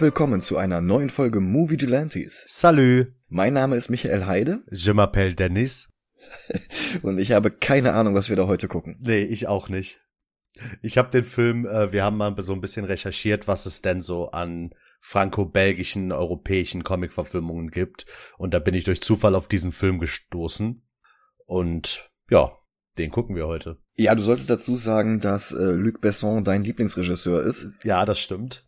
Und willkommen zu einer neuen Folge Movie Gelantes. Salut, Mein Name ist Michael Heide je m'appelle Dennis. und ich habe keine Ahnung, was wir da heute gucken. Nee, ich auch nicht. Ich habe den Film, äh, wir haben mal so ein bisschen recherchiert, was es denn so an franco-belgischen, europäischen Comic-Verfilmungen gibt. Und da bin ich durch Zufall auf diesen Film gestoßen. Und ja, den gucken wir heute. Ja, du solltest dazu sagen, dass äh, Luc Besson dein Lieblingsregisseur ist Ja, das stimmt.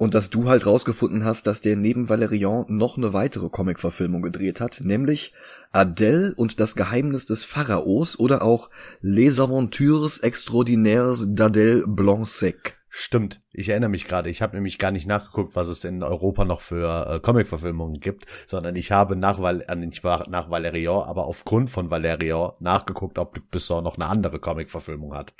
Und dass du halt rausgefunden hast, dass der neben Valerian noch eine weitere Comic-Verfilmung gedreht hat, nämlich Adele und das Geheimnis des Pharaos oder auch Les Aventures Extraordinaires d'Adèle Blanc-Sec. Stimmt. Ich erinnere mich gerade. Ich habe nämlich gar nicht nachgeguckt, was es in Europa noch für äh, Comic-Verfilmungen gibt, sondern ich habe nach, Val äh, nicht nach Valerian, aber aufgrund von Valerian nachgeguckt, ob Luc Besson noch eine andere Comic-Verfilmung hat.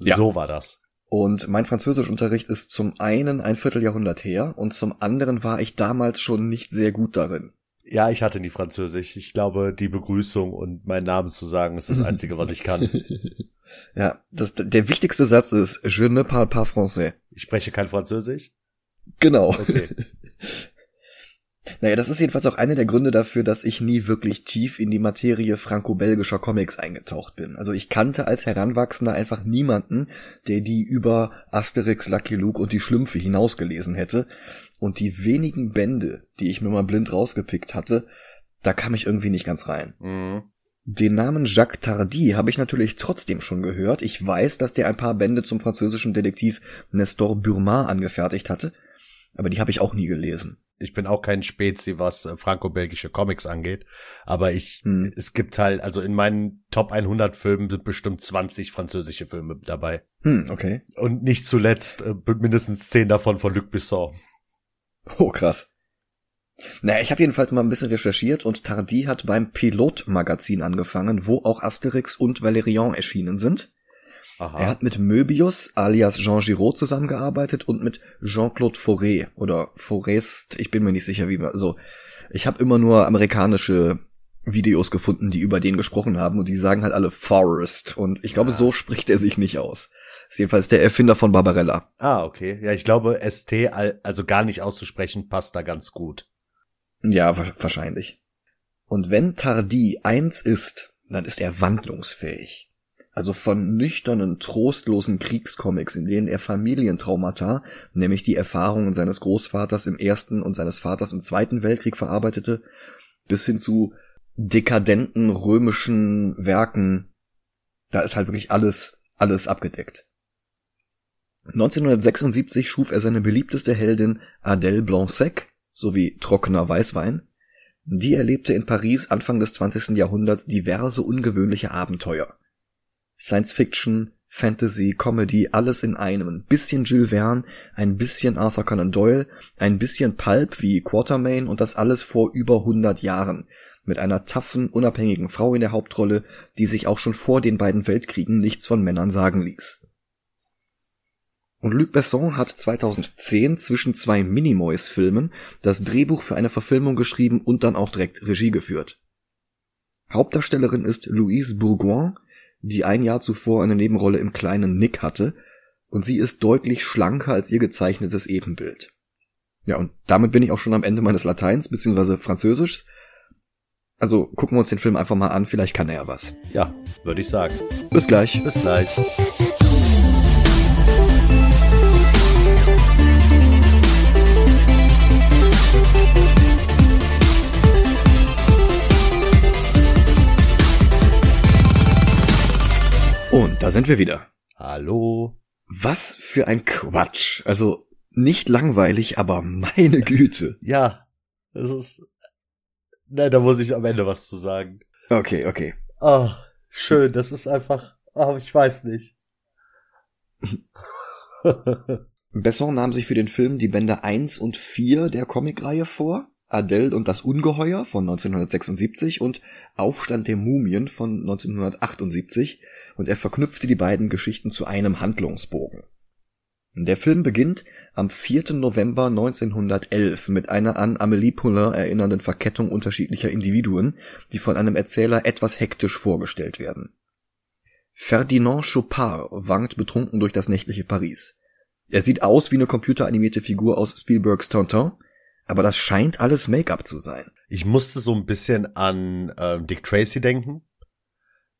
Ja. So war das. Und mein Französischunterricht ist zum einen ein Vierteljahrhundert her und zum anderen war ich damals schon nicht sehr gut darin. Ja, ich hatte nie Französisch. Ich glaube, die Begrüßung und meinen Namen zu sagen ist das Einzige, was ich kann. Ja, das, der wichtigste Satz ist Je ne parle pas français. Ich spreche kein Französisch. Genau. Okay. Naja, das ist jedenfalls auch einer der Gründe dafür, dass ich nie wirklich tief in die Materie franco-belgischer Comics eingetaucht bin. Also ich kannte als Heranwachsender einfach niemanden, der die über Asterix, Lucky Luke und die Schlümpfe hinausgelesen hätte. Und die wenigen Bände, die ich mir mal blind rausgepickt hatte, da kam ich irgendwie nicht ganz rein. Mhm. Den Namen Jacques Tardy habe ich natürlich trotzdem schon gehört. Ich weiß, dass der ein paar Bände zum französischen Detektiv Nestor Burma angefertigt hatte, aber die habe ich auch nie gelesen. Ich bin auch kein Spezi, was äh, franco-belgische Comics angeht. Aber ich, Hm. es gibt halt, also in meinen Top 100 Filmen sind bestimmt 20 französische Filme dabei. Hm, okay. Und nicht zuletzt äh, mindestens 10 davon von Luc Besson. Oh, krass. Naja, ich habe jedenfalls mal ein bisschen recherchiert und Tardy hat beim Pilot-Magazin angefangen, wo auch Asterix und Valerian erschienen sind. Aha. Er hat mit Möbius alias Jean Giraud zusammengearbeitet und mit Jean-Claude Fauré oder Forest, ich bin mir nicht sicher, wie man so. Ich habe immer nur amerikanische Videos gefunden, die über den gesprochen haben und die sagen halt alle Forest und ich glaube, Ah. so spricht er sich nicht aus. Ist jedenfalls der Erfinder von Barbarella. ah, okay. Ja, ich glaube, ST, al- also gar nicht auszusprechen, passt da ganz gut. Ja, wa- wahrscheinlich. Und wenn Tardy eins ist, dann ist er wandlungsfähig. Also von nüchternen, trostlosen Kriegscomics, in denen er Familientraumata, nämlich die Erfahrungen seines Großvaters im Ersten und seines Vaters im Zweiten Weltkrieg verarbeitete, bis hin zu dekadenten römischen Werken, da ist halt wirklich alles, alles abgedeckt. 1976 schuf er seine beliebteste Heldin Adèle Blanc-Sec sowie trockener Weißwein. Die erlebte in Paris Anfang des 20. Jahrhunderts diverse ungewöhnliche Abenteuer. Science Fiction, Fantasy, Comedy, alles in einem. Ein bisschen Jules Verne, ein bisschen Arthur Conan Doyle, ein bisschen Pulp wie Quatermain und das alles vor über 100 Jahren. Mit einer taffen, unabhängigen Frau in der Hauptrolle, die sich auch schon vor den beiden Weltkriegen nichts von Männern sagen ließ. Und Luc Besson hat 2010 zwischen zwei Minimoys-Filmen das Drehbuch für eine Verfilmung geschrieben und dann auch direkt Regie geführt. Hauptdarstellerin ist Louise Bourgoin, die ein Jahr zuvor eine Nebenrolle im kleinen Nick hatte, und sie ist deutlich schlanker als ihr gezeichnetes Ebenbild. Ja, und damit bin ich auch schon am Ende meines Lateins bzw. Französischs. Also gucken wir uns den Film einfach mal an, vielleicht kann er ja was. Ja, würde ich sagen. Bis gleich. Bis gleich. Sind wir wieder. Hallo. Was für ein Quatsch. Also nicht langweilig, aber meine Güte. Ja, das ist. Nein, da muss ich am Ende was zu sagen. Okay, okay. Ah, schön, das ist einfach. Ah, ich weiß nicht. Besson nahm sich für den Film die Bände 1 und 4 der Comicreihe vor, Adele und das Ungeheuer von 1976 und Aufstand der Mumien von 1978 und er verknüpfte die beiden Geschichten zu einem Handlungsbogen. Der Film beginnt am 4. November 1911 mit einer an Amélie Poulain erinnernden Verkettung unterschiedlicher Individuen, die von einem Erzähler etwas hektisch vorgestellt werden. Ferdinand Chopard wankt betrunken durch das nächtliche Paris. Er sieht aus wie eine computeranimierte Figur aus Spielbergs Tonton, aber das scheint alles Make-up zu sein. Ich musste so ein bisschen an äh, Dick Tracy denken,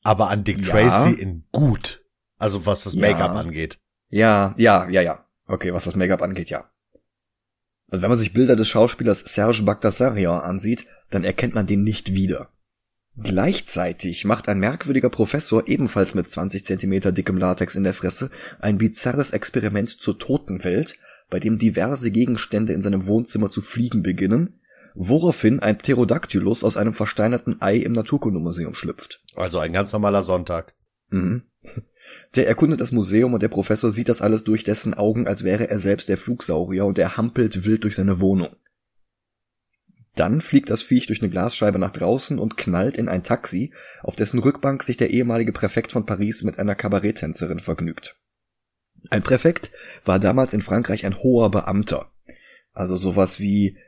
aber an Dick ja. Tracy in gut, also was das Make-up angeht. Ja, ja, ja, ja. Okay, was das Make-up angeht, ja. Also wenn man sich Bilder des Schauspielers Serge Bagdasarian ansieht, dann erkennt man den nicht wieder. Gleichzeitig macht ein merkwürdiger Professor ebenfalls mit 20 Zentimeter dickem Latex in der Fresse ein bizarres Experiment zur Totenwelt, bei dem diverse Gegenstände in seinem Wohnzimmer zu fliegen beginnen, woraufhin ein Pterodactylus aus einem versteinerten Ei im Naturkundemuseum schlüpft. Also ein ganz normaler Sonntag. Mhm. Der erkundet das Museum und der Professor sieht das alles durch dessen Augen, als wäre er selbst der Flugsaurier und er hampelt wild durch seine Wohnung. Dann fliegt das Viech durch eine Glasscheibe nach draußen und knallt in ein Taxi, auf dessen Rückbank sich der ehemalige Präfekt von Paris mit einer Kabaretttänzerin vergnügt. Ein Präfekt war damals in Frankreich ein hoher Beamter. Also sowas wie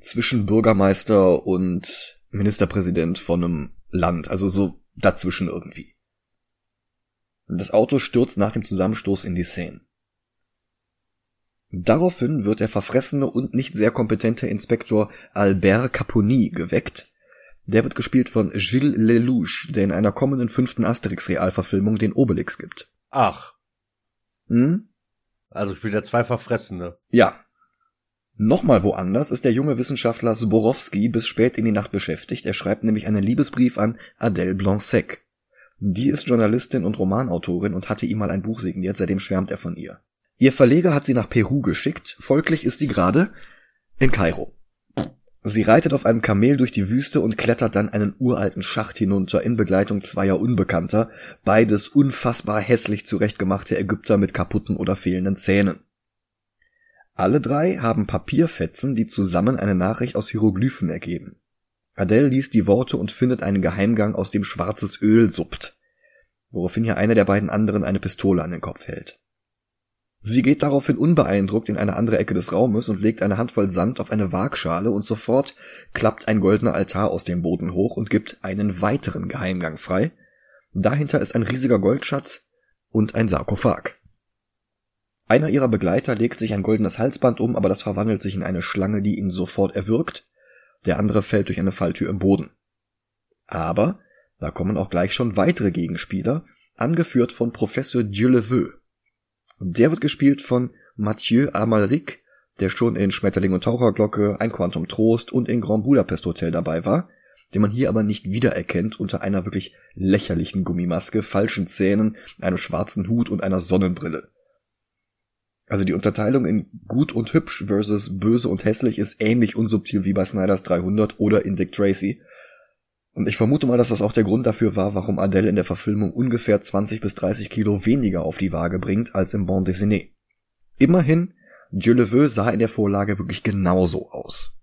zwischen Bürgermeister und Ministerpräsident von einem Land, also so dazwischen irgendwie. Das Auto stürzt nach dem Zusammenstoß in die Seine. Daraufhin wird der verfressene und nicht sehr kompetente Inspektor Albert Caponi geweckt. Der wird gespielt von Gilles Lelouch, der in einer kommenden fünften Asterix-Realverfilmung den Obelix gibt. Ach. Hm? Also spielt er zwei Verfressene. Ja. Nochmal woanders ist der junge Wissenschaftler Zborowski bis spät in die Nacht beschäftigt. Er schreibt nämlich einen Liebesbrief an Adèle Blanc-Sec. Die ist Journalistin und Romanautorin und hatte ihm mal ein Buch signiert, seitdem schwärmt er von ihr. Ihr Verleger hat sie nach Peru geschickt, folglich ist sie gerade in Kairo. Sie reitet auf einem Kamel durch die Wüste und klettert dann einen uralten Schacht hinunter in Begleitung zweier Unbekannter, beides unfassbar hässlich zurechtgemachte Ägypter mit kaputten oder fehlenden Zähnen. Alle drei haben Papierfetzen, die zusammen eine Nachricht aus Hieroglyphen ergeben. Adele liest die Worte und findet einen Geheimgang, aus dem schwarzes Öl suppt, woraufhin hier einer der beiden anderen eine Pistole an den Kopf hält. Sie geht daraufhin unbeeindruckt in eine andere Ecke des Raumes und legt eine Handvoll Sand auf eine Waagschale und sofort klappt ein goldener Altar aus dem Boden hoch und gibt einen weiteren Geheimgang frei. Dahinter ist ein riesiger Goldschatz und ein Sarkophag. Einer ihrer Begleiter legt sich ein goldenes Halsband um, aber das verwandelt sich in eine Schlange, die ihn sofort erwürgt der andere fällt durch eine Falltür im Boden. Aber da kommen auch gleich schon weitere Gegenspieler, angeführt von Professor Dieuleveux. Der wird gespielt von Mathieu Amalric, der schon in Schmetterling und Taucherglocke, Ein Quantum Trost und in Grand Budapest Hotel dabei war, den man hier aber nicht wiedererkennt unter einer wirklich lächerlichen Gummimaske, falschen Zähnen, einem schwarzen Hut und einer Sonnenbrille. Also die Unterteilung in gut und hübsch versus böse und hässlich ist ähnlich unsubtil wie bei Snyders 300 oder in Dick Tracy. Und ich vermute mal, dass das auch der Grund dafür war, warum Adele in der Verfilmung ungefähr 20 bis 30 Kilo weniger auf die Waage bringt als im Bond Dessiné. Immerhin, Dieu le veut sah in der Vorlage wirklich genauso aus.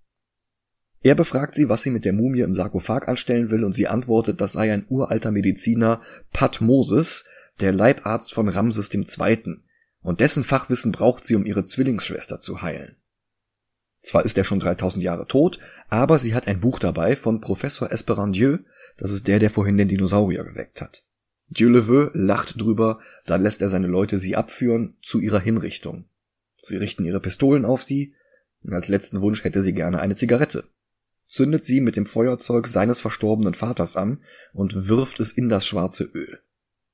Er befragt sie, was sie mit der Mumie im Sarkophag anstellen will, und sie antwortet, das sei ein uralter Mediziner, Pat Moses, der Leibarzt von Ramses II., und dessen Fachwissen braucht sie, um ihre Zwillingsschwester zu heilen. Zwar ist er schon 3000 Jahre tot, aber sie hat ein Buch dabei von Professor Esperandieu, das ist der, der vorhin den Dinosaurier geweckt hat. Dieu le veut lacht drüber, dann lässt er seine Leute sie abführen zu ihrer Hinrichtung. Sie richten ihre Pistolen auf sie, und als letzten Wunsch hätte sie gerne eine Zigarette. Zündet sie mit dem Feuerzeug seines verstorbenen Vaters an und wirft es in das schwarze Öl.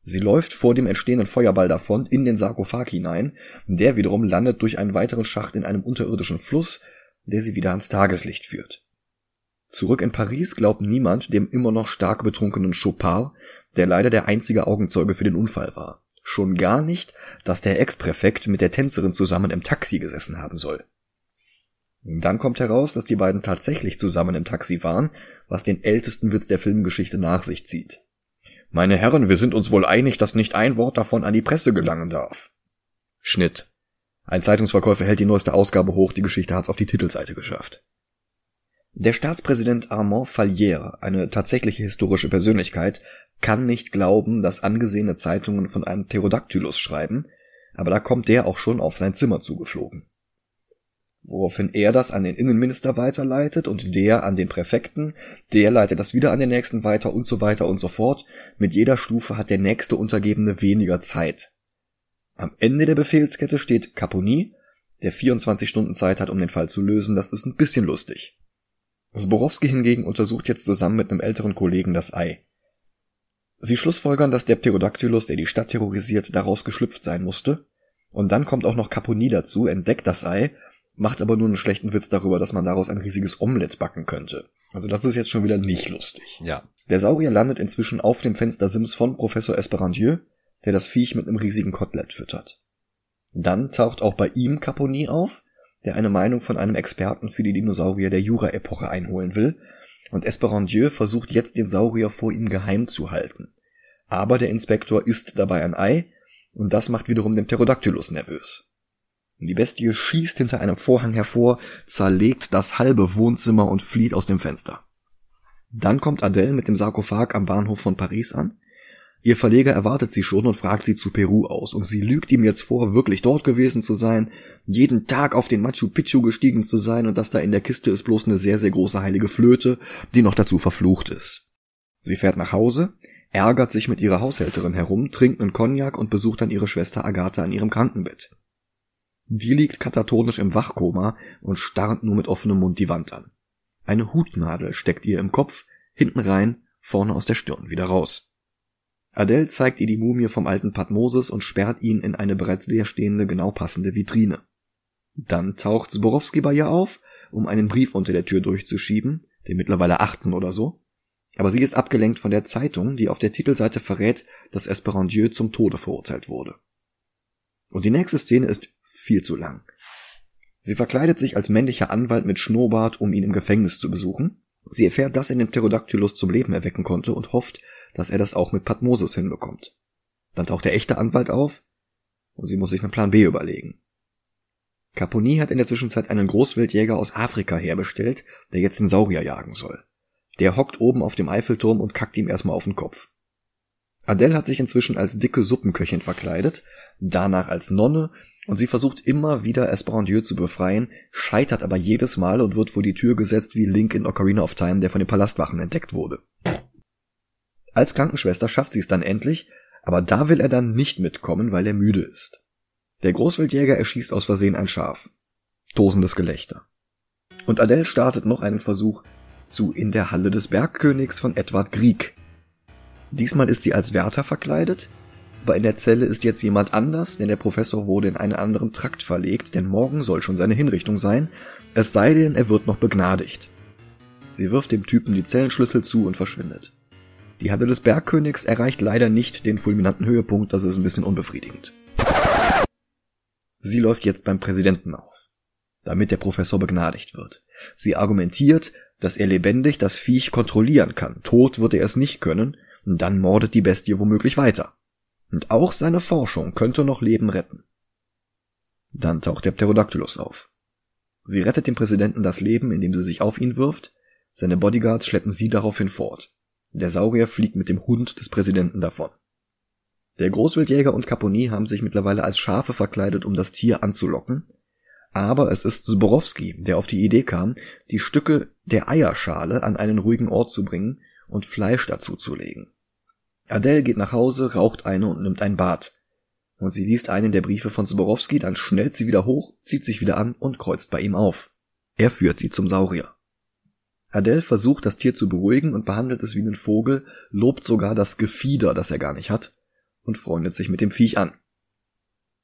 Sie läuft vor dem entstehenden Feuerball davon in den Sarkophag hinein, der wiederum landet durch einen weiteren Schacht in einem unterirdischen Fluss, der sie wieder ans Tageslicht führt. Zurück in Paris glaubt niemand dem immer noch stark betrunkenen Chopard, der leider der einzige Augenzeuge für den Unfall war. Schon gar nicht, dass der Ex-Präfekt mit der Tänzerin zusammen im Taxi gesessen haben soll. Dann kommt heraus, dass die beiden tatsächlich zusammen im Taxi waren, was den ältesten Witz der Filmgeschichte nach sich zieht. Meine Herren, wir sind uns wohl einig, dass nicht ein Wort davon an die Presse gelangen darf. Schnitt. Ein Zeitungsverkäufer hält die neueste Ausgabe hoch, die Geschichte hat's auf die Titelseite geschafft. Der Staatspräsident Armand Fallière, eine tatsächliche historische Persönlichkeit, kann nicht glauben, dass angesehene Zeitungen von einem Pterodactylus schreiben, aber da kommt der auch schon auf sein Zimmer zugeflogen woraufhin er das an den Innenminister weiterleitet und der an den Präfekten, der leitet das wieder an den nächsten weiter und so weiter und so fort. Mit jeder Stufe hat der nächste Untergebene weniger Zeit. Am Ende der Befehlskette steht Caponi, der 24 Stunden Zeit hat, um den Fall zu lösen. Das ist ein bisschen lustig. Zborowski hingegen untersucht jetzt zusammen mit einem älteren Kollegen das Ei. Sie schlussfolgern, dass der Pterodactylus, der die Stadt terrorisiert, daraus geschlüpft sein musste. Und dann kommt auch noch Caponi dazu, entdeckt das Ei, macht aber nur einen schlechten Witz darüber, dass man daraus ein riesiges Omelett backen könnte. Also das ist jetzt schon wieder nicht lustig. Ja. Der Saurier landet inzwischen auf dem Fenstersims von Professor Esperandieu, der das Viech mit einem riesigen Kotelett füttert. Dann taucht auch bei ihm Caponi auf, der eine Meinung von einem Experten für die Dinosaurier der Jura-Epoche einholen will, und Esperandieu versucht jetzt den Saurier vor ihm geheim zu halten. Aber der Inspektor isst dabei ein Ei, und das macht wiederum den Pterodactylus nervös. Die Bestie schießt hinter einem Vorhang hervor, zerlegt das halbe Wohnzimmer und flieht aus dem Fenster. Dann kommt Adele mit dem Sarkophag am Bahnhof von Paris an Ihr Verleger erwartet sie schon und fragt sie zu Peru aus, und sie lügt ihm jetzt vor, wirklich dort gewesen zu sein, jeden Tag auf den Machu Picchu gestiegen zu sein und dass da in der Kiste ist bloß eine sehr, sehr große heilige Flöte, die noch dazu verflucht ist. Sie fährt nach Hause, ärgert sich mit ihrer Haushälterin herum, trinkt einen Cognac und besucht dann ihre Schwester Agathe an ihrem Krankenbett. Die liegt katatonisch im Wachkoma und starrt nur mit offenem Mund die Wand an. Eine Hutnadel steckt ihr im Kopf, hinten rein, vorne aus der Stirn wieder raus. Adele zeigt ihr die Mumie vom alten Patmoses und sperrt ihn in eine bereits leerstehende, genau passende Vitrine. Dann taucht Zborowski bei ihr auf, um einen Brief unter der Tür durchzuschieben, den mittlerweile achten oder so. Aber sie ist abgelenkt von der Zeitung, die auf der Titelseite verrät, dass Esperandieu zum Tode verurteilt wurde. Und die nächste Szene ist viel zu lang. Sie verkleidet sich als männlicher Anwalt mit Schnurrbart, um ihn im Gefängnis zu besuchen. Sie erfährt, dass er den Pterodactylus zum Leben erwecken konnte und hofft, dass er das auch mit Patmoses hinbekommt. Dann taucht der echte Anwalt auf und sie muss sich einen Plan B überlegen. Caponi hat in der Zwischenzeit einen Großwildjäger aus Afrika herbestellt, der jetzt den Saurier jagen soll. Der hockt oben auf dem Eiffelturm und kackt ihm erstmal auf den Kopf. Adele hat sich inzwischen als dicke Suppenköchin verkleidet, danach als Nonne und sie versucht immer wieder Esperandieu zu befreien, scheitert aber jedes Mal und wird vor die Tür gesetzt wie Link in Ocarina of Time, der von den Palastwachen entdeckt wurde. Als Krankenschwester schafft sie es dann endlich, aber da will er dann nicht mitkommen, weil er müde ist. Der Großwildjäger erschießt aus Versehen ein Schaf. Tosendes Gelächter. Und Adele startet noch einen Versuch zu In der Halle des Bergkönigs von Edward Grieg. Diesmal ist sie als Wärter verkleidet, aber in der Zelle ist jetzt jemand anders, denn der Professor wurde in einen anderen Trakt verlegt, denn morgen soll schon seine Hinrichtung sein, es sei denn, er wird noch begnadigt. Sie wirft dem Typen die Zellenschlüssel zu und verschwindet. Die Halle des Bergkönigs erreicht leider nicht den fulminanten Höhepunkt, das ist ein bisschen unbefriedigend. Sie läuft jetzt beim Präsidenten auf, damit der Professor begnadigt wird. Sie argumentiert, dass er lebendig das Viech kontrollieren kann. Tot wird er es nicht können, und dann mordet die Bestie womöglich weiter. Und auch seine Forschung könnte noch Leben retten. Dann taucht der Pterodactylus auf. Sie rettet dem Präsidenten das Leben, indem sie sich auf ihn wirft, seine Bodyguards schleppen sie daraufhin fort. Der Saurier fliegt mit dem Hund des Präsidenten davon. Der Großwildjäger und Caponi haben sich mittlerweile als Schafe verkleidet, um das Tier anzulocken. Aber es ist Zborowski, der auf die Idee kam, die Stücke der Eierschale an einen ruhigen Ort zu bringen und Fleisch dazu zu legen. Adele geht nach Hause, raucht eine und nimmt ein Bad. Und sie liest einen der Briefe von Zborowski, dann schnellt sie wieder hoch, zieht sich wieder an und kreuzt bei ihm auf. Er führt sie zum Saurier. Adele versucht, das Tier zu beruhigen und behandelt es wie einen Vogel, lobt sogar das Gefieder, das er gar nicht hat, und freundet sich mit dem Viech an.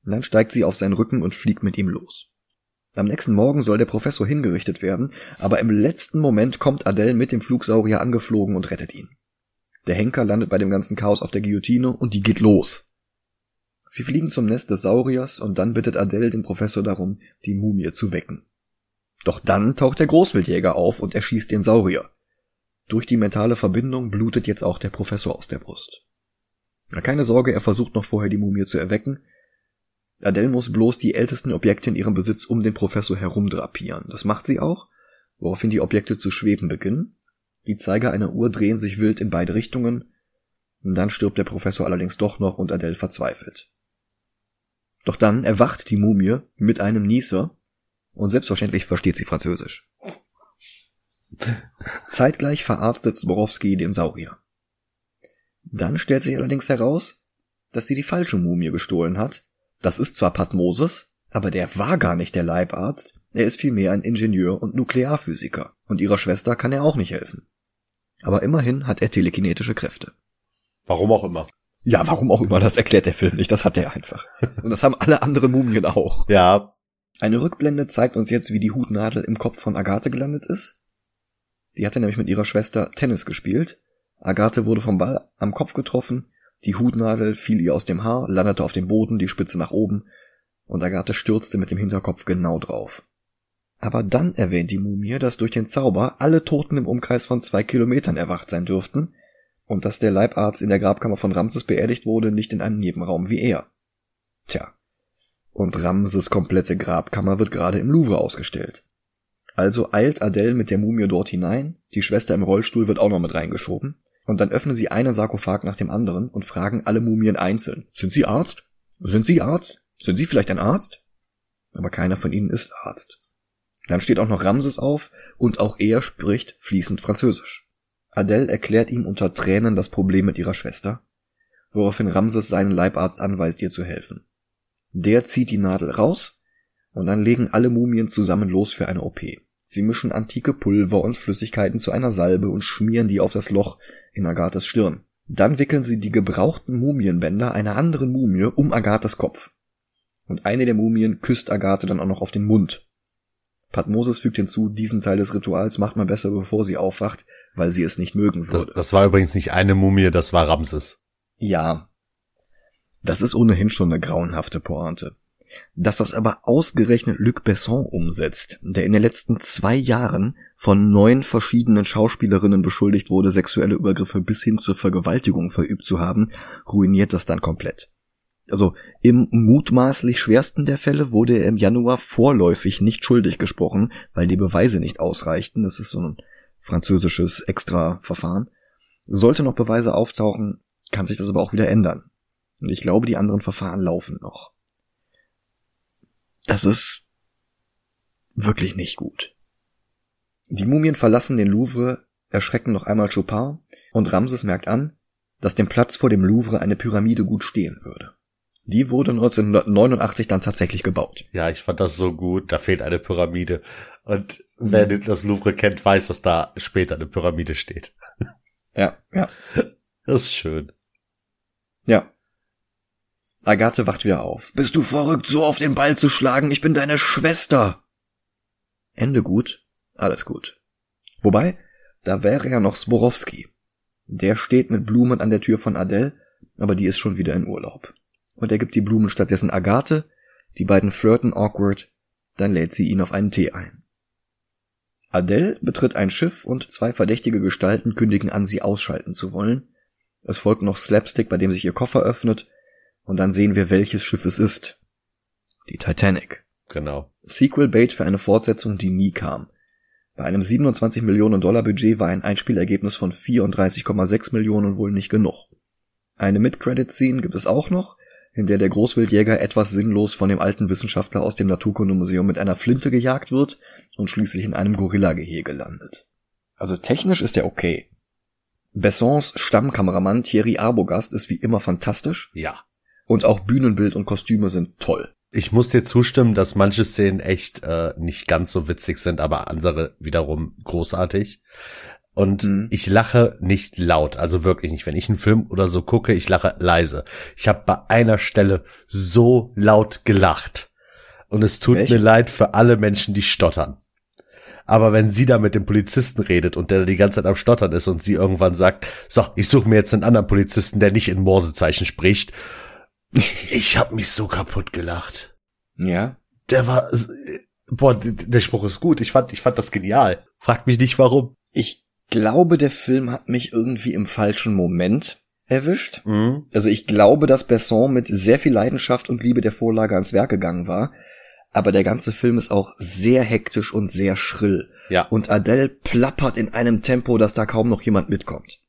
Und dann steigt sie auf seinen Rücken und fliegt mit ihm los. Am nächsten Morgen soll der Professor hingerichtet werden, aber im letzten Moment kommt Adele mit dem Flugsaurier angeflogen und rettet ihn. Der Henker landet bei dem ganzen Chaos auf der Guillotine und die geht los. Sie fliegen zum Nest des Sauriers und dann bittet Adele den Professor darum, die Mumie zu wecken. Doch dann taucht der Großwildjäger auf und erschießt den Saurier. Durch die mentale Verbindung blutet jetzt auch der Professor aus der Brust. Na, keine Sorge, er versucht noch vorher die Mumie zu erwecken. Adele muss bloß die ältesten Objekte in ihrem Besitz um den Professor herumdrapieren. Das macht sie auch, woraufhin die Objekte zu schweben beginnen. Die Zeiger einer Uhr drehen sich wild in beide Richtungen. Dann stirbt der Professor allerdings doch noch und Adele verzweifelt. Doch dann erwacht die Mumie mit einem Nieser und selbstverständlich versteht sie Französisch. Zeitgleich verarztet Zborowski den Saurier. Dann stellt sich allerdings heraus, dass sie die falsche Mumie gestohlen hat, Das ist zwar Patmoses, aber der war gar nicht der Leibarzt, er ist vielmehr ein Ingenieur und Nuklearphysiker, und ihrer Schwester kann er auch nicht helfen. Aber immerhin hat er telekinetische Kräfte. Warum auch immer. Ja, warum auch immer, das erklärt der Film nicht, das hat er einfach. Und das haben alle anderen Mumien auch. Ja. Eine Rückblende zeigt uns jetzt, wie die Hutnadel im Kopf von Agathe gelandet ist. Die hatte nämlich mit ihrer Schwester Tennis gespielt. Agathe wurde vom Ball am Kopf getroffen, die Hutnadel fiel ihr aus dem Haar, landete auf dem Boden, die Spitze nach oben, und Agathe stürzte mit dem Hinterkopf genau drauf. Aber dann erwähnt die Mumie, dass durch den Zauber alle Toten im Umkreis von zwei Kilometern erwacht sein dürften und dass der Leibarzt in der Grabkammer von Ramses beerdigt wurde, nicht in einem Nebenraum wie er. Tja. Und Ramses komplette Grabkammer wird gerade im Louvre ausgestellt. Also eilt Adele mit der Mumie dort hinein, die Schwester im Rollstuhl wird auch noch mit reingeschoben, und dann öffnen sie einen Sarkophag nach dem anderen und fragen alle Mumien einzeln. Sind Sie Arzt? Sind Sie Arzt? Sind Sie vielleicht ein Arzt? Aber keiner von ihnen ist Arzt. Dann steht auch noch Ramses auf und auch er spricht fließend Französisch. Adele erklärt ihm unter Tränen das Problem mit ihrer Schwester, woraufhin Ramses seinen Leibarzt anweist, ihr zu helfen. Der zieht die Nadel raus und dann legen alle Mumien zusammen los für eine OP. Sie mischen antike Pulver und Flüssigkeiten zu einer Salbe und schmieren die auf das Loch in Agathes Stirn. Dann wickeln sie die gebrauchten Mumienbänder einer anderen Mumie um Agathes Kopf. Und eine der Mumien küsst Agathe dann auch noch auf den Mund. Patmoses fügt hinzu, diesen Teil des Rituals macht man besser, bevor sie aufwacht, weil sie es nicht mögen würde. Das, das war übrigens nicht eine Mumie, das war Ramses. Ja. Das ist ohnehin schon eine grauenhafte Pointe. Dass das aber ausgerechnet Luc Besson umsetzt, der in den letzten zwei Jahren von neun verschiedenen Schauspielerinnen beschuldigt wurde, sexuelle Übergriffe bis hin zur Vergewaltigung verübt zu haben, ruiniert das dann komplett. Also im mutmaßlich schwersten der Fälle wurde er im Januar vorläufig nicht schuldig gesprochen, weil die Beweise nicht ausreichten. Das ist so ein französisches Extra-Verfahren. Sollte noch Beweise auftauchen, kann sich das aber auch wieder ändern. Und ich glaube, die anderen Verfahren laufen noch. Das ist wirklich nicht gut. Die Mumien verlassen den Louvre, erschrecken noch einmal Chopin und Ramses merkt an, dass dem Platz vor dem Louvre eine Pyramide gut stehen würde. Die wurde 1989 dann tatsächlich gebaut. Ja, ich fand das so gut. Da fehlt eine Pyramide. Und wer mhm. das Louvre kennt, weiß, dass da später eine Pyramide steht. Ja, ja. Das ist schön. Ja. Agathe wacht wieder auf. Bist du verrückt, so auf den Ball zu schlagen? Ich bin deine Schwester. Ende gut, alles gut. Wobei, da wäre ja noch Sborowski. Der steht mit Blumen an der Tür von Adele, aber die ist schon wieder in Urlaub und er gibt die Blumen stattdessen Agathe, die beiden flirten awkward, dann lädt sie ihn auf einen Tee ein. Adele betritt ein Schiff und zwei verdächtige Gestalten kündigen an, sie ausschalten zu wollen. Es folgt noch Slapstick, bei dem sich ihr Koffer öffnet, und dann sehen wir, welches Schiff es ist. Die Titanic. Genau. Sequel Bait für eine Fortsetzung, die nie kam. Bei einem 27 Millionen Dollar Budget war ein Einspielergebnis von 34,6 Millionen wohl nicht genug. Eine Mid-Credit-Scene gibt es auch noch, in der der Großwildjäger etwas sinnlos von dem alten Wissenschaftler aus dem Naturkundemuseum mit einer Flinte gejagt wird und schließlich in einem Gorillagehege landet. Also technisch ist er okay. Bessons Stammkameramann Thierry Arbogast ist wie immer fantastisch. Ja. Und auch Bühnenbild und Kostüme sind toll. Ich muss dir zustimmen, dass manche Szenen echt äh, nicht ganz so witzig sind, aber andere wiederum großartig. Und mhm. ich lache nicht laut, also wirklich nicht. Wenn ich einen Film oder so gucke, ich lache leise. Ich habe bei einer Stelle so laut gelacht. Und es tut Welche? mir leid für alle Menschen, die stottern. Aber wenn sie da mit dem Polizisten redet und der die ganze Zeit am Stottern ist und sie irgendwann sagt, so, ich suche mir jetzt einen anderen Polizisten, der nicht in Morsezeichen spricht. ich hab mich so kaputt gelacht. Ja. Der war, boah, der Spruch ist gut. Ich fand, ich fand das genial. Fragt mich nicht warum. Ich glaube, der Film hat mich irgendwie im falschen Moment erwischt. Mhm. Also ich glaube, dass Besson mit sehr viel Leidenschaft und Liebe der Vorlage ans Werk gegangen war. Aber der ganze Film ist auch sehr hektisch und sehr schrill. Ja. Und Adele plappert in einem Tempo, dass da kaum noch jemand mitkommt.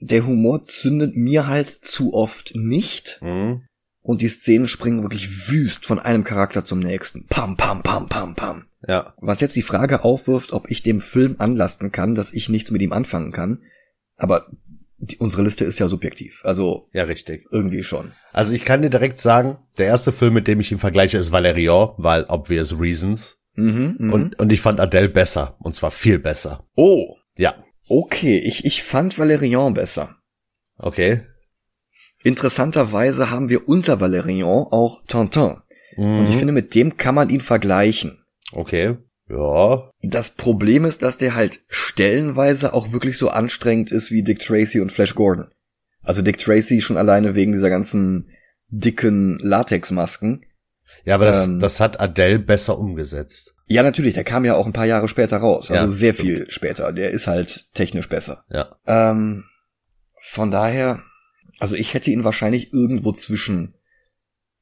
Der Humor zündet mir halt zu oft nicht. Mhm. Und die Szenen springen wirklich wüst von einem Charakter zum nächsten. Pam, pam, pam, pam, pam. Ja. Was jetzt die Frage aufwirft, ob ich dem Film anlasten kann, dass ich nichts mit ihm anfangen kann. Aber die, unsere Liste ist ja subjektiv. Also Ja, richtig. irgendwie schon. Also ich kann dir direkt sagen, der erste Film, mit dem ich ihn vergleiche, ist Valerian, weil obvious reasons. Mhm, mhm. Und, und ich fand Adele besser. Und zwar viel besser. oh, Ja. okay. Ich, ich fand Valerian besser. Okay. Interessanterweise haben wir unter Valerian auch Tintin. Und ich Mhm. finde, mit dem kann man ihn vergleichen. Okay. Ja. Das Problem ist, dass der halt stellenweise auch wirklich so anstrengend ist wie Dick Tracy und Flash Gordon. Also Dick Tracy schon alleine wegen dieser ganzen dicken Latexmasken. Ja, aber das, Ähm. das hat Adele besser umgesetzt. Ja, natürlich, der kam ja auch ein paar Jahre später raus. Also Ja, sehr stimmt. viel später. Der ist halt technisch besser. Ja. Ähm, von daher, also ich hätte ihn wahrscheinlich irgendwo zwischen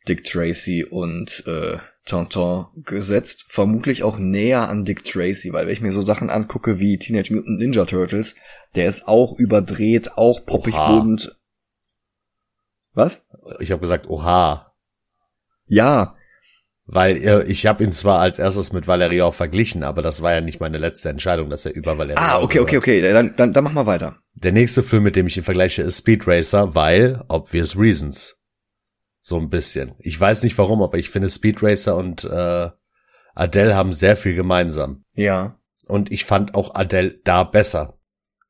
Dick Tracy und äh, Tintin gesetzt. Vermutlich auch näher an Dick Tracy, weil wenn ich mir so Sachen angucke wie Teenage Mutant Ninja Turtles, der ist auch überdreht, auch poppig Oha. bunt. Was? Ich habe gesagt, oha. Ja, Weil äh, ich habe ihn zwar als erstes mit Valerian verglichen, aber das war ja nicht meine letzte Entscheidung, dass er über Valerian ah, okay, okay, okay, dann, dann, dann mach mal weiter. Der nächste Film, mit dem ich ihn vergleiche, ist Speed Racer, weil obvious reasons. So ein bisschen. Ich weiß nicht warum, aber ich finde Speed Racer und äh, Adele haben sehr viel gemeinsam. Ja. Und ich fand auch Adele da besser.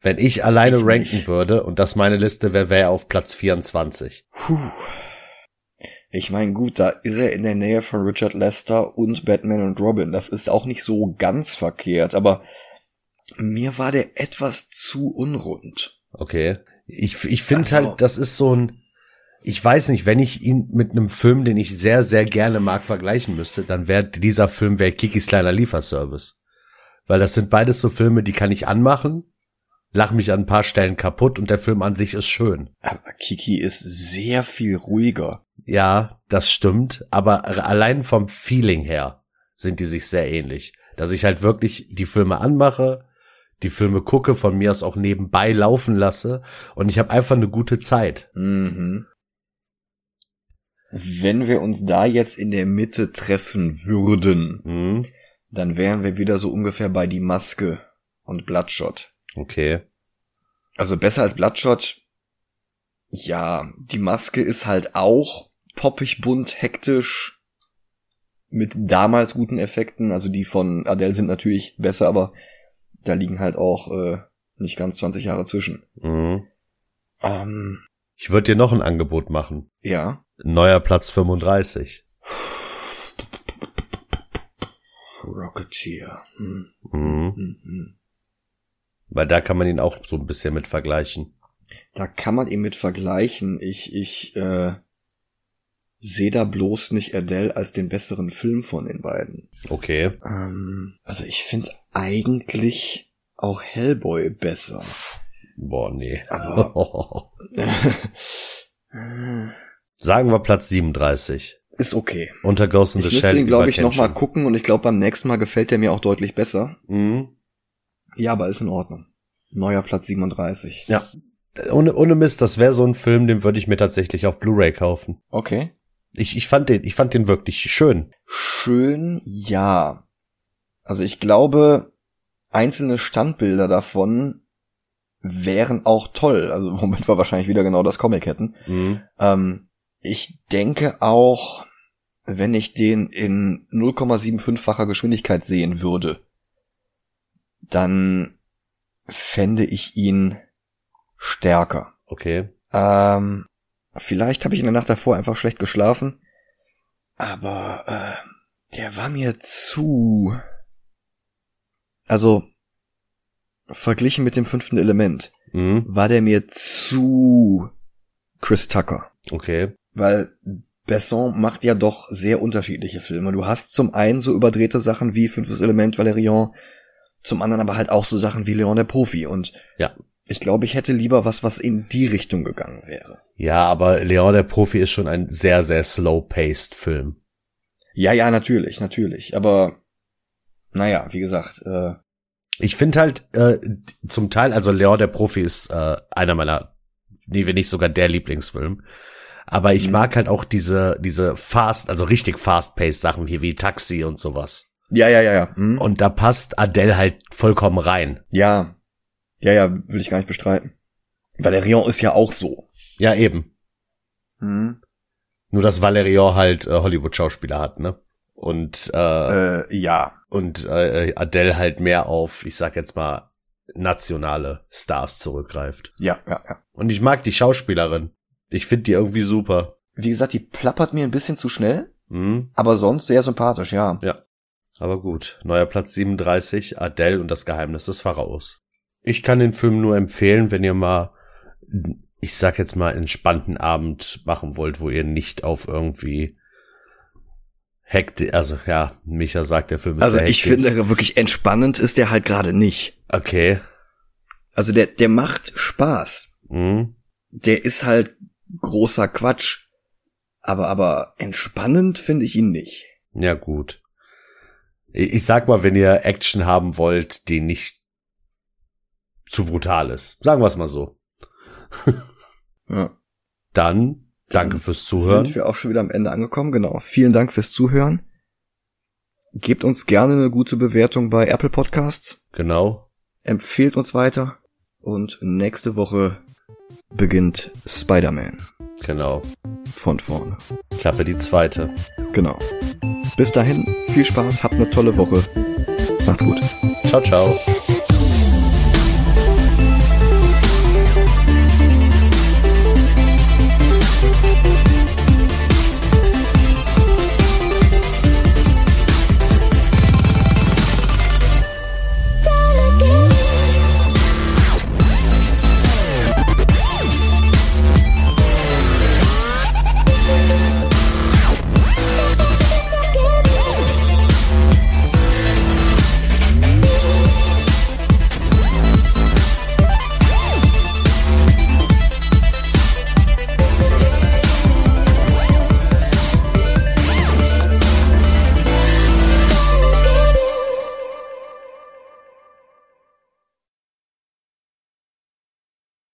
Wenn ich alleine Ich ranken nicht. würde und das meine Liste wäre, wäre er auf Platz 24. Puh. Ich meine, gut, da ist er in der Nähe von Richard Lester und Batman und Robin. Das ist auch nicht so ganz verkehrt, aber mir war der etwas zu unrund. Okay. Ich, ich finde Also- halt, das ist so ein, ich weiß nicht, wenn ich ihn mit einem Film, den ich sehr, sehr gerne mag, vergleichen müsste, dann wäre dieser Film wäre Kikis kleiner Lieferservice. Weil das sind beides so Filme, die kann ich anmachen, lach mich an ein paar Stellen kaputt und der Film an sich ist schön. Aber Kiki ist sehr viel ruhiger. Ja, das stimmt, aber allein vom Feeling her sind die sich sehr ähnlich. Dass ich halt wirklich die Filme anmache, die Filme gucke, von mir aus auch nebenbei laufen lasse und ich habe einfach eine gute Zeit. Mhm. Wenn wir uns da jetzt in der Mitte treffen würden, Mhm. dann wären wir wieder so ungefähr bei die Maske und Bloodshot. Okay. Also besser als Bloodshot. Ja, die Maske ist halt auch poppig, bunt, hektisch. Mit damals guten Effekten. Also die von Adele sind natürlich besser, aber da liegen halt auch äh, nicht ganz 20 Jahre zwischen. Mhm. Ähm, Ich würde dir noch ein Angebot machen. ja. Neuer Platz 35. Rocketeer. Hm, Mhm. hm, hm. Weil da kann man ihn auch so ein bisschen mit vergleichen. Da kann man ihn mit vergleichen. Ich, ich äh, sehe da bloß nicht Adele als den besseren Film von den beiden. Okay. Ähm, also ich finde eigentlich auch Hellboy besser. Boah, nee. Aber- Sagen wir Platz 37. Ist okay. Unter Ghost in Ich the müsste Shell. ihn, glaube ich, über noch mal Kenshin. gucken und ich glaube, beim nächsten Mal gefällt er mir auch deutlich besser. Mhm. Ja, aber ist in Ordnung. Neuer Platz 37. Ja. Ohne, ohne Mist, das wäre so ein Film, den würde ich mir tatsächlich auf Blu-ray kaufen. Okay. Ich, ich fand den, ich fand den wirklich schön. Schön, ja. Also ich glaube, einzelne Standbilder davon wären auch toll. Also womit wir wahrscheinlich wieder genau das Comic hätten. Mhm. Ähm, ich denke auch, wenn ich den in 0,75-facher Geschwindigkeit sehen würde, dann fände ich ihn stärker. Okay. Ähm, vielleicht habe ich in der Nacht davor einfach schlecht geschlafen, aber äh, der war mir zu. Also verglichen mit dem fünften Element Mhm. war der mir zu Chris Tucker. Okay. Weil Besson macht ja doch sehr unterschiedliche Filme. Du hast zum einen so überdrehte Sachen wie Fünftes Element Valerian, zum anderen aber halt auch so Sachen wie Leon der Profi. Und Ja. ich glaube, ich hätte lieber was, was in die Richtung gegangen wäre. Ja, aber Leon der Profi ist schon ein sehr, sehr slow-paced Film. Ja, ja, natürlich, natürlich. Aber naja, wie gesagt, äh, Ich finde halt äh, zum Teil, also Leon der Profi ist äh, einer meiner, nee, wenn nicht sogar der Lieblingsfilm. Aber ich Mhm. mag halt auch diese, diese fast, also richtig fast-paced Sachen wie, wie Taxi und sowas. ja, ja, ja, ja. Hm? Und da passt Adele halt vollkommen rein. ja, ja, ja, will ich gar nicht bestreiten. Valerian ist ja auch so. Ja, eben. Hm. Nur, dass Valerian halt äh, Hollywood-Schauspieler hat, ne? Und, äh, Äh, ja. und äh, Adele halt mehr auf, ich sag jetzt mal, nationale Stars zurückgreift. Ja, ja, ja. Und ich mag die Schauspielerin. Ich finde die irgendwie super. Wie gesagt, die plappert mir ein bisschen zu schnell, Hm? aber sonst sehr sympathisch, ja. Aber gut, neuer Platz 37, Adele und das Geheimnis des Pharaos. Ich kann den Film nur empfehlen, wenn ihr mal, ich sag jetzt mal, entspannten Abend machen wollt, wo ihr nicht auf irgendwie Hektik, also ja, Micha sagt, der Film ist Also sehr ich finde, wirklich entspannend ist der halt gerade nicht. Okay. Also der, der macht Spaß. Hm? Der ist halt großer Quatsch. Aber, aber entspannend finde ich ihn nicht. Ja, gut. Ich sag mal, wenn ihr Action haben wollt, die nicht zu brutal ist. Sagen wir es mal so. Ja. Dann danke Dann fürs Zuhören. Sind wir auch schon wieder am Ende angekommen, genau. Vielen Dank fürs Zuhören. Gebt uns gerne eine gute Bewertung bei Apple Podcasts. Genau. Empfehlt uns weiter. Und nächste Woche beginnt Spider-Man Genau. von vorne. Klappe die zweite. Genau. Bis dahin, viel Spaß, habt eine tolle Woche. Macht's gut. Ciao, ciao.